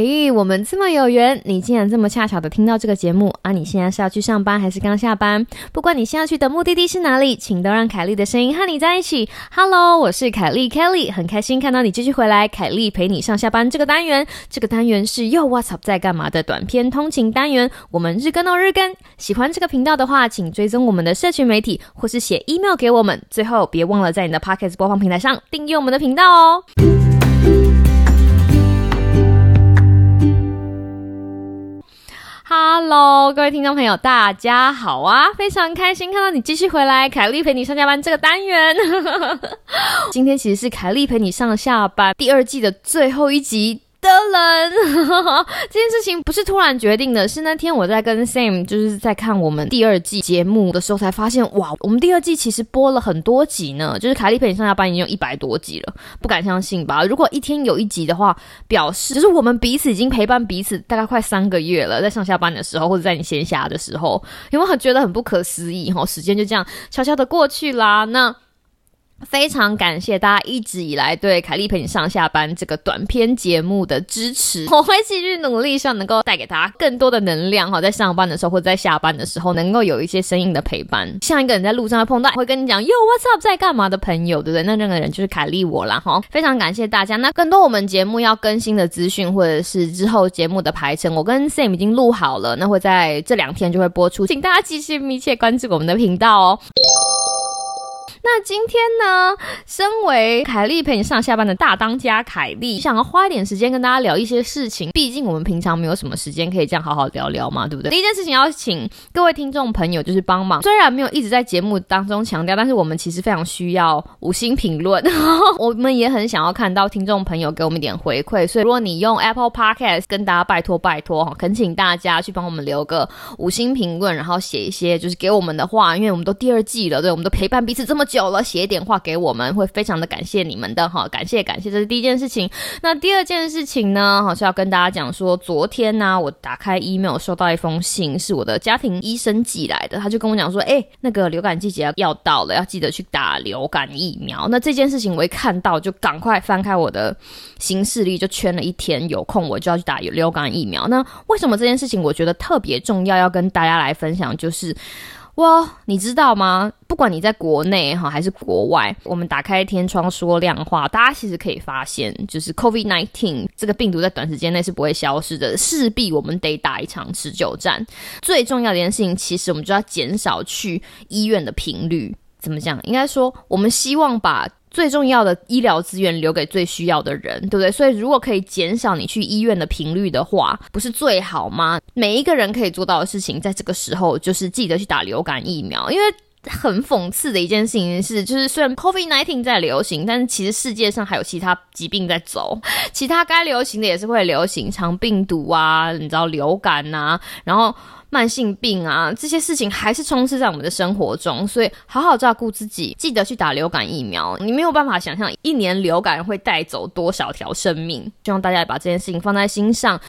嘿，我们这么有缘，你竟然这么恰巧的听到这个节目啊！你现在是要去上班还是刚下班？不管你现在去的目的地是哪里，请都让凯莉的声音和你在一起。Hello，我是凯莉 Kelly，很开心看到你继续回来。凯莉陪你上下班这个单元，这个单元是又 What's up 在干嘛的短片通勤单元。我们日更哦日更，喜欢这个频道的话，请追踪我们的社群媒体，或是写 email 给我们。最后别忘了在你的 Pocket 播放平台上订阅我们的频道哦。Hello，各位听众朋友，大家好啊！非常开心看到你继续回来，凯丽陪你上下班这个单元。今天其实是凯丽陪你上下班第二季的最后一集。的人，这件事情不是突然决定的，是那天我在跟 Sam 就是在看我们第二季节目的时候才发现，哇，我们第二季其实播了很多集呢，就是凯莉陪你上下班已经有一百多集了，不敢相信吧？如果一天有一集的话，表示就是我们彼此已经陪伴彼此大概快三个月了，在上下班的时候或者在你闲暇的时候，有没有觉得很不可思议？哈，时间就这样悄悄的过去啦。那。非常感谢大家一直以来对凯莉陪你上下班这个短片节目的支持，我会继续努力，希望能够带给大家更多的能量哈，在上班的时候或者在下班的时候，能够有一些声音的陪伴，像一个人在路上会碰到，会跟你讲 Yo What's up 在干嘛的朋友，对不对？那那个人就是凯莉我啦哈，非常感谢大家。那更多我们节目要更新的资讯，或者是之后节目的排程，我跟 Sam 已经录好了，那会在这两天就会播出，请大家继续密切关注我们的频道哦。那今天呢，身为凯莉陪你上下班的大当家凯莉，想要花一点时间跟大家聊一些事情。毕竟我们平常没有什么时间可以这样好好聊聊嘛，对不对？第一件事情要请各位听众朋友就是帮忙，虽然没有一直在节目当中强调，但是我们其实非常需要五星评论。我们也很想要看到听众朋友给我们一点回馈，所以如果你用 Apple Podcast 跟大家拜托拜托哈，恳请大家去帮我们留个五星评论，然后写一些就是给我们的话，因为我们都第二季了，对，我们都陪伴彼此这么久。有了，写一点话给我们，会非常的感谢你们的哈，感谢感谢，这是第一件事情。那第二件事情呢，好是要跟大家讲说，昨天呢，我打开 email 收到一封信，是我的家庭医生寄来的，他就跟我讲说，哎，那个流感季节要到了，要记得去打流感疫苗。那这件事情我一看到，就赶快翻开我的行事历，就圈了一天，有空我就要去打流感疫苗。那为什么这件事情我觉得特别重要，要跟大家来分享，就是。哇，你知道吗？不管你在国内哈还是国外，我们打开天窗说亮话，大家其实可以发现，就是 COVID nineteen 这个病毒在短时间内是不会消失的，势必我们得打一场持久战。最重要的一件事情，其实我们就要减少去医院的频率。怎么讲？应该说，我们希望把。最重要的医疗资源留给最需要的人，对不对？所以如果可以减少你去医院的频率的话，不是最好吗？每一个人可以做到的事情，在这个时候就是记得去打流感疫苗。因为很讽刺的一件事情是，就是虽然 COVID nineteen 在流行，但是其实世界上还有其他疾病在走，其他该流行的也是会流行，肠病毒啊，你知道流感呐，然后。慢性病啊，这些事情还是充斥在我们的生活中，所以好好照顾自己，记得去打流感疫苗。你没有办法想象一年流感会带走多少条生命，希望大家把这件事情放在心上。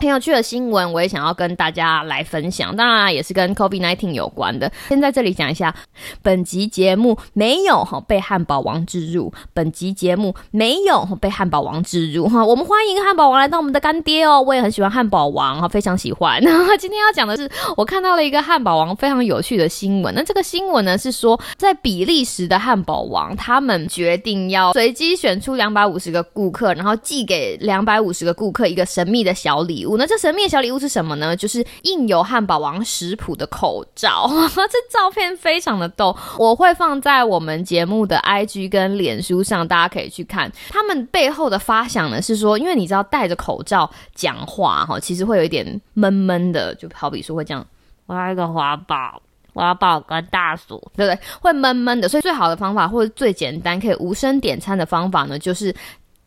很有趣的新闻，我也想要跟大家来分享。当然，也是跟 COVID nineteen 有关的。先在这里讲一下，本集节目没有哈被汉堡王植入，本集节目没有被汉堡王植入哈。我们欢迎汉堡王来当我们的干爹哦，我也很喜欢汉堡王哈，非常喜欢。今天要讲的是，我看到了一个汉堡王非常有趣的新闻。那这个新闻呢是说，在比利时的汉堡王，他们决定要随机选出两百五十个顾客，然后寄给两百五十个顾客一个神秘的小礼物那这神秘的小礼物是什么呢？就是印有汉堡王食谱的口罩。这照片非常的逗，我会放在我们节目的 IG 跟脸书上，大家可以去看。他们背后的发想呢是说，因为你知道戴着口罩讲话哈，其实会有一点闷闷的，就好比说会这样，我要一个华宝，我要抱个大鼠，对不对？会闷闷的。所以最好的方法或者最简单可以无声点餐的方法呢，就是。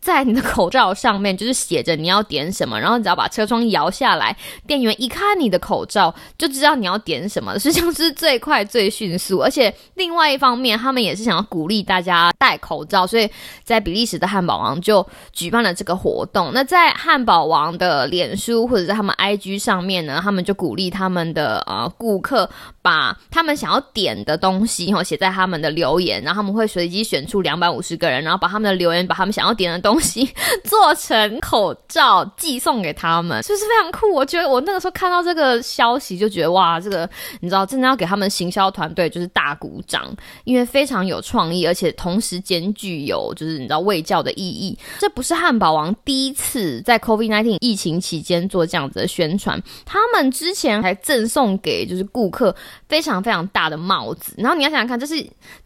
在你的口罩上面就是写着你要点什么，然后你只要把车窗摇下来，店员一看你的口罩就知道你要点什么，实际上是最快最迅速。而且另外一方面，他们也是想要鼓励大家戴口罩，所以在比利时的汉堡王就举办了这个活动。那在汉堡王的脸书或者在他们 IG 上面呢，他们就鼓励他们的呃顾客把他们想要点的东西哈写在他们的留言，然后他们会随机选出两百五十个人，然后把他们的留言把他们想要点的东东西做成口罩寄送给他们，就是非常酷？我觉得我那个时候看到这个消息就觉得哇，这个你知道真的要给他们行销团队就是大鼓掌，因为非常有创意，而且同时兼具有就是你知道卫教的意义。这不是汉堡王第一次在 COVID-19 疫情期间做这样子的宣传，他们之前还赠送给就是顾客非常非常大的帽子，然后你要想想看，这是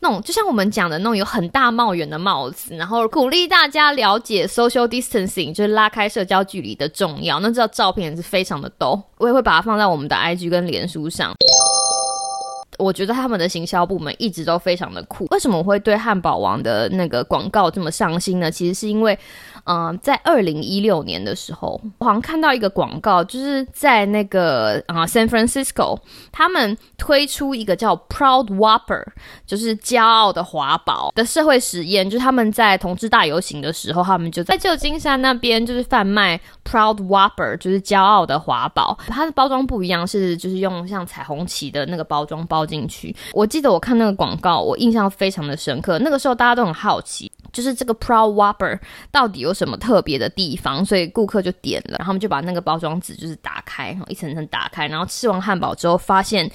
那种就像我们讲的那种有很大帽檐的帽子，然后鼓励大家了解 social distancing，就是拉开社交距离的重要。那这照片是非常的逗，我也会把它放在我们的 IG 跟脸书上。我觉得他们的行销部门一直都非常的酷。为什么我会对汉堡王的那个广告这么上心呢？其实是因为。嗯，在二零一六年的时候，我好像看到一个广告，就是在那个啊 San Francisco，他们推出一个叫 Proud Whopper，就是骄傲的华堡的社会实验，就是他们在同志大游行的时候，他们就在旧金山那边就是贩卖 Proud Whopper，就是骄傲的华堡。它的包装不一样，是就是用像彩虹旗的那个包装包进去。我记得我看那个广告，我印象非常的深刻。那个时候大家都很好奇。就是这个 Proud Whopper 到底有什么特别的地方？所以顾客就点了，然后他们就把那个包装纸就是打开，一层层打开，然后吃完汉堡之后，发现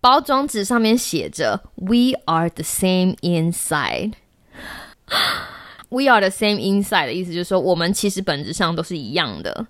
包装纸上面写着 “We are the same inside”。We are the same inside 的意思就是说，我们其实本质上都是一样的。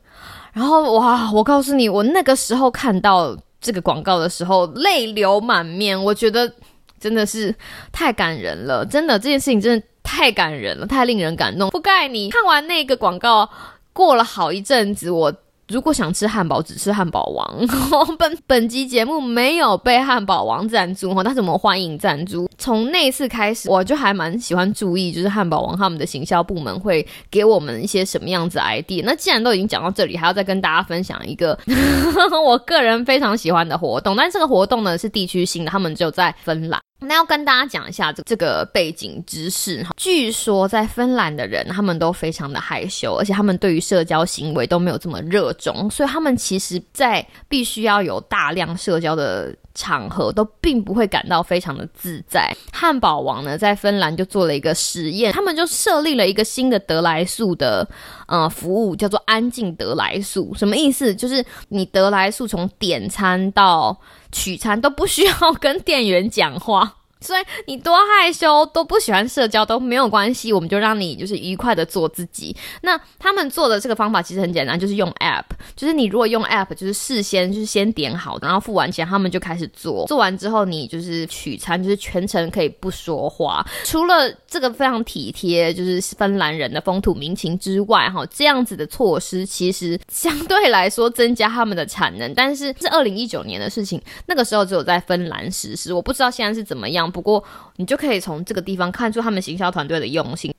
然后哇，我告诉你，我那个时候看到这个广告的时候，泪流满面。我觉得真的是太感人了，真的这件事情真的。太感人了，太令人感动。覆盖你看完那个广告，过了好一阵子，我如果想吃汉堡，只吃汉堡王。本本集节目没有被汉堡王赞助哈，但是我们欢迎赞助。从那次开始，我就还蛮喜欢注意，就是汉堡王他们的行销部门会给我们一些什么样子 ID。那既然都已经讲到这里，还要再跟大家分享一个 我个人非常喜欢的活动，但这个活动呢是地区性的，他们只有在芬兰。那要跟大家讲一下这这个背景知识哈。据说在芬兰的人，他们都非常的害羞，而且他们对于社交行为都没有这么热衷，所以他们其实，在必须要有大量社交的场合，都并不会感到非常的自在。汉堡王呢，在芬兰就做了一个实验，他们就设立了一个新的得来速的呃服务，叫做安静得来速。什么意思？就是你得来速从点餐到取餐都不需要跟店员讲话。所以你多害羞都不喜欢社交都没有关系，我们就让你就是愉快的做自己。那他们做的这个方法其实很简单，就是用 app，就是你如果用 app，就是事先就是先点好，然后付完钱，他们就开始做。做完之后，你就是取餐，就是全程可以不说话。除了这个非常体贴，就是芬兰人的风土民情之外，哈，这样子的措施其实相对来说增加他们的产能。但是是二零一九年的事情，那个时候只有在芬兰实施，我不知道现在是怎么样。不过，你就可以从这个地方看出他们行销团队的用心。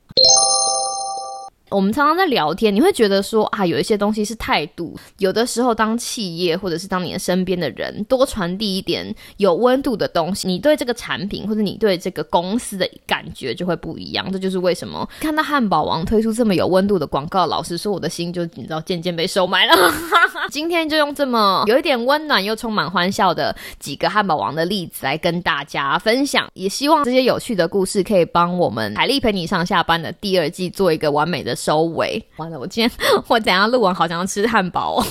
我们常常在聊天，你会觉得说啊，有一些东西是态度。有的时候，当企业或者是当你的身边的人多传递一点有温度的东西，你对这个产品或者你对这个公司的感觉就会不一样。这就是为什么。看到汉堡王推出这么有温度的广告，老实说，我的心就你知道 渐渐被收买了。今天就用这么有一点温暖又充满欢笑的几个汉堡王的例子来跟大家分享，也希望这些有趣的故事可以帮我们海丽陪你上下班的第二季做一个完美的。收尾完了，我今天我等下录完好想要吃汉堡。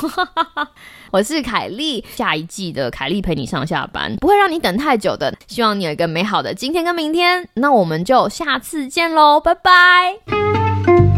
我是凯莉，下一季的凯莉陪你上下班，不会让你等太久的。希望你有一个美好的今天跟明天，那我们就下次见喽，拜拜。